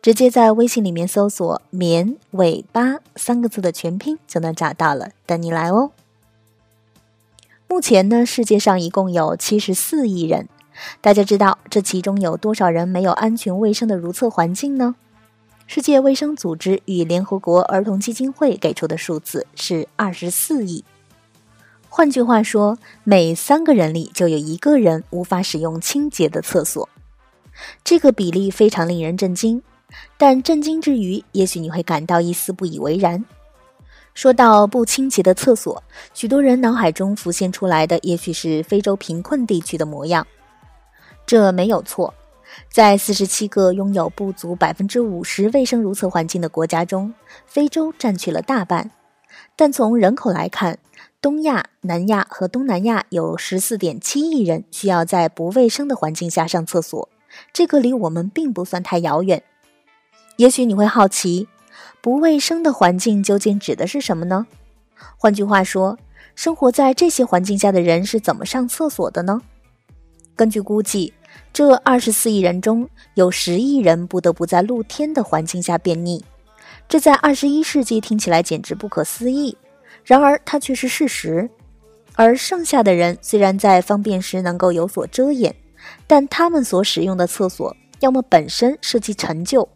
直接在微信里面搜索“棉尾巴”三个字的全拼就能找到了，等你来哦。目前呢，世界上一共有七十四亿人，大家知道这其中有多少人没有安全卫生的如厕环境呢？世界卫生组织与联合国儿童基金会给出的数字是二十四亿。换句话说，每三个人里就有一个人无法使用清洁的厕所。这个比例非常令人震惊，但震惊之余，也许你会感到一丝不以为然。说到不清洁的厕所，许多人脑海中浮现出来的，也许是非洲贫困地区的模样。这没有错，在四十七个拥有不足百分之五十卫生如厕环境的国家中，非洲占据了大半。但从人口来看，东亚、南亚和东南亚有十四点七亿人需要在不卫生的环境下上厕所。这个离我们并不算太遥远。也许你会好奇，不卫生的环境究竟指的是什么呢？换句话说，生活在这些环境下的人是怎么上厕所的呢？根据估计，这二十四亿人中有十亿人不得不在露天的环境下便秘。这在二十一世纪听起来简直不可思议，然而它却是事实。而剩下的人虽然在方便时能够有所遮掩。但他们所使用的厕所，要么本身设计陈旧，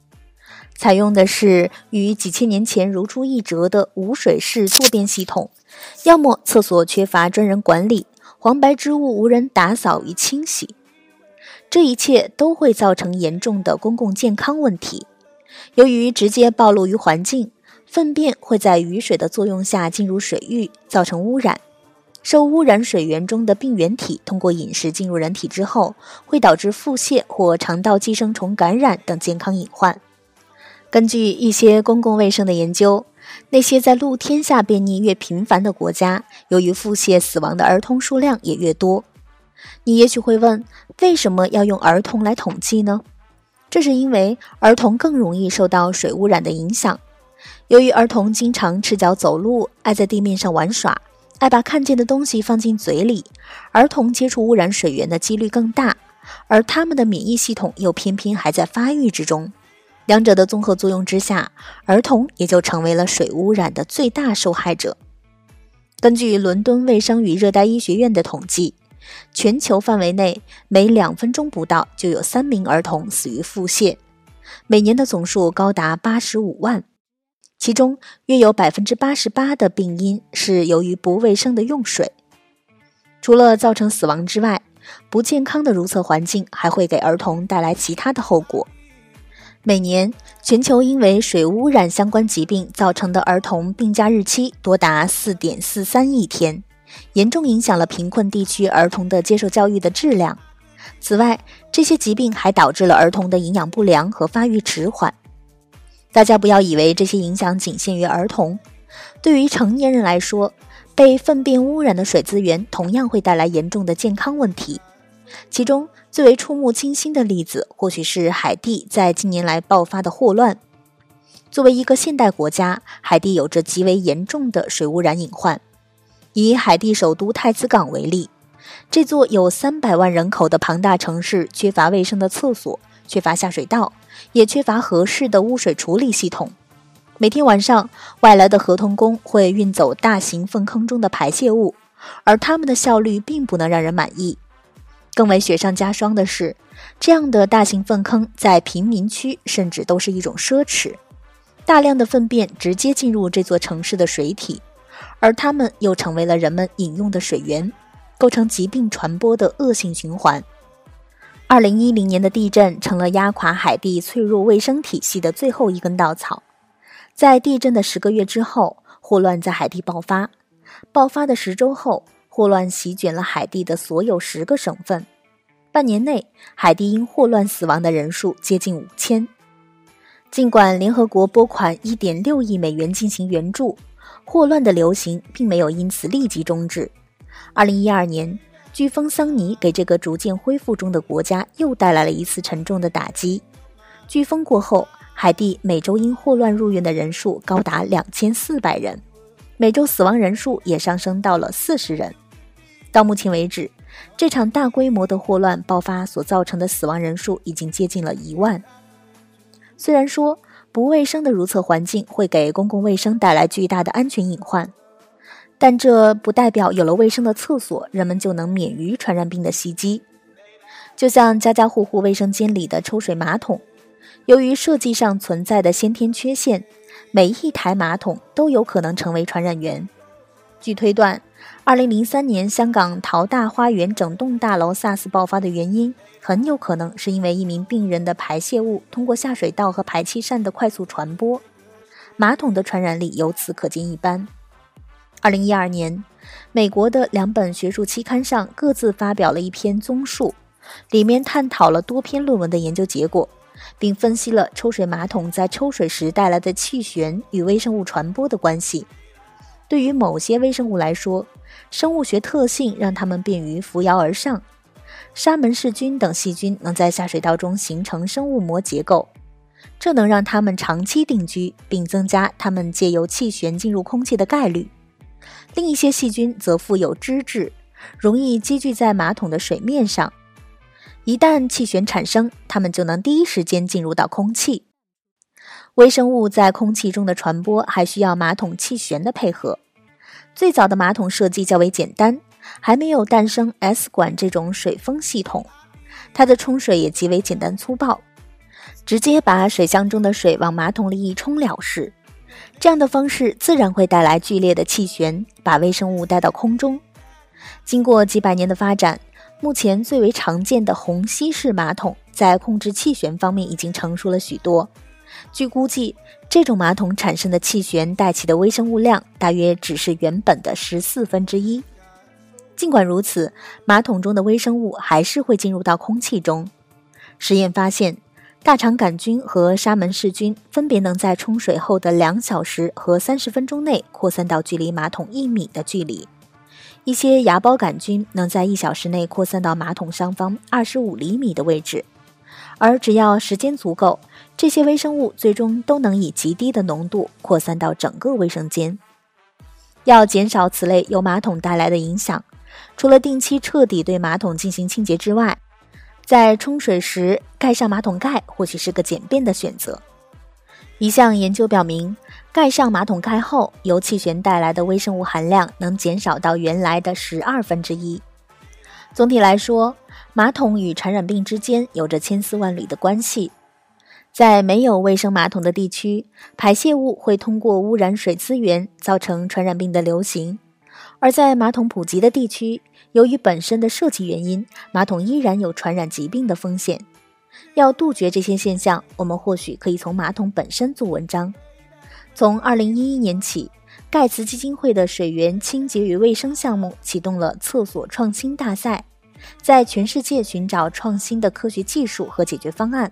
采用的是与几千年前如出一辙的无水式坐便系统，要么厕所缺乏专人管理，黄白之物无人打扫与清洗。这一切都会造成严重的公共健康问题。由于直接暴露于环境，粪便会在雨水的作用下进入水域，造成污染。受污染水源中的病原体通过饮食进入人体之后，会导致腹泻或肠道寄生虫感染等健康隐患。根据一些公共卫生的研究，那些在露天下便溺越频繁的国家，由于腹泻死亡的儿童数量也越多。你也许会问，为什么要用儿童来统计呢？这是因为儿童更容易受到水污染的影响。由于儿童经常赤脚走路，爱在地面上玩耍。爱把看见的东西放进嘴里，儿童接触污染水源的几率更大，而他们的免疫系统又偏偏还在发育之中，两者的综合作用之下，儿童也就成为了水污染的最大受害者。根据伦敦卫生与热带医学院的统计，全球范围内每两分钟不到就有三名儿童死于腹泻，每年的总数高达八十五万。其中约有百分之八十八的病因是由于不卫生的用水。除了造成死亡之外，不健康的如厕环境还会给儿童带来其他的后果。每年，全球因为水污染相关疾病造成的儿童病假日期多达四点四三亿天，严重影响了贫困地区儿童的接受教育的质量。此外，这些疾病还导致了儿童的营养不良和发育迟缓。大家不要以为这些影响仅限于儿童，对于成年人来说，被粪便污染的水资源同样会带来严重的健康问题。其中最为触目惊心的例子，或许是海地在近年来爆发的霍乱。作为一个现代国家，海地有着极为严重的水污染隐患。以海地首都太子港为例，这座有三百万人口的庞大城市，缺乏卫生的厕所。缺乏下水道，也缺乏合适的污水处理系统。每天晚上，外来的合同工会运走大型粪坑中的排泄物，而他们的效率并不能让人满意。更为雪上加霜的是，这样的大型粪坑在贫民区甚至都是一种奢侈。大量的粪便直接进入这座城市的水体，而它们又成为了人们饮用的水源，构成疾病传播的恶性循环。二零一零年的地震成了压垮海地脆弱卫生体系的最后一根稻草。在地震的十个月之后，霍乱在海地爆发。爆发的十周后，霍乱席卷了海地的所有十个省份。半年内，海地因霍乱死亡的人数接近五千。尽管联合国拨款一点六亿美元进行援助，霍乱的流行并没有因此立即终止。二零一二年，飓风桑尼给这个逐渐恢复中的国家又带来了一次沉重的打击。飓风过后，海地每周因霍乱入院的人数高达两千四百人，每周死亡人数也上升到了四十人。到目前为止，这场大规模的霍乱爆发所造成的死亡人数已经接近了一万。虽然说不卫生的如厕环境会给公共卫生带来巨大的安全隐患，但这不代表有了卫生的厕所，人们就能免于传染病的袭击。就像家家户户卫生间里的抽水马桶，由于设计上存在的先天缺陷，每一台马桶都有可能成为传染源。据推断，二零零三年香港淘大花园整栋大楼 SARS 爆发的原因。很有可能是因为一名病人的排泄物通过下水道和排气扇的快速传播，马桶的传染力由此可见一斑。二零一二年，美国的两本学术期刊上各自发表了一篇综述，里面探讨了多篇论文的研究结果，并分析了抽水马桶在抽水时带来的气旋与微生物传播的关系。对于某些微生物来说，生物学特性让它们便于扶摇而上。沙门氏菌等细菌能在下水道中形成生物膜结构，这能让它们长期定居，并增加它们借由气旋进入空气的概率。另一些细菌则富有脂质，容易积聚在马桶的水面上。一旦气旋产生，它们就能第一时间进入到空气。微生物在空气中的传播还需要马桶气旋的配合。最早的马桶设计较为简单。还没有诞生 S 管这种水封系统，它的冲水也极为简单粗暴，直接把水箱中的水往马桶里一冲了事。这样的方式自然会带来剧烈的气旋，把微生物带到空中。经过几百年的发展，目前最为常见的虹吸式马桶在控制气旋方面已经成熟了许多。据估计，这种马桶产生的气旋带起的微生物量大约只是原本的十四分之一。尽管如此，马桶中的微生物还是会进入到空气中。实验发现，大肠杆菌和沙门氏菌分别能在冲水后的两小时和三十分钟内扩散到距离马桶一米的距离。一些芽孢杆菌能在一小时内扩散到马桶上方二十五厘米的位置。而只要时间足够，这些微生物最终都能以极低的浓度扩散到整个卫生间。要减少此类由马桶带来的影响。除了定期彻底对马桶进行清洁之外，在冲水时盖上马桶盖或许是个简便的选择。一项研究表明，盖上马桶盖后，由气旋带来的微生物含量能减少到原来的十二分之一。总体来说，马桶与传染病之间有着千丝万缕的关系。在没有卫生马桶的地区，排泄物会通过污染水资源，造成传染病的流行。而在马桶普及的地区，由于本身的设计原因，马桶依然有传染疾病的风险。要杜绝这些现象，我们或许可以从马桶本身做文章。从2011年起，盖茨基金会的水源清洁与卫生项目启动了厕所创新大赛，在全世界寻找创新的科学技术和解决方案，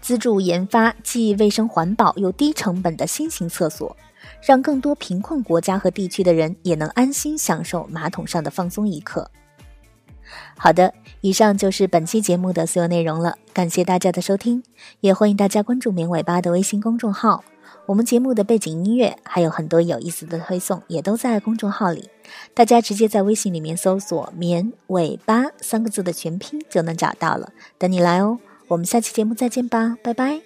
资助研发既卫生环保又低成本的新型厕所。让更多贫困国家和地区的人也能安心享受马桶上的放松一刻。好的，以上就是本期节目的所有内容了，感谢大家的收听，也欢迎大家关注“绵尾巴”的微信公众号。我们节目的背景音乐还有很多有意思的推送，也都在公众号里，大家直接在微信里面搜索“绵尾巴”三个字的全拼就能找到了，等你来哦。我们下期节目再见吧，拜拜。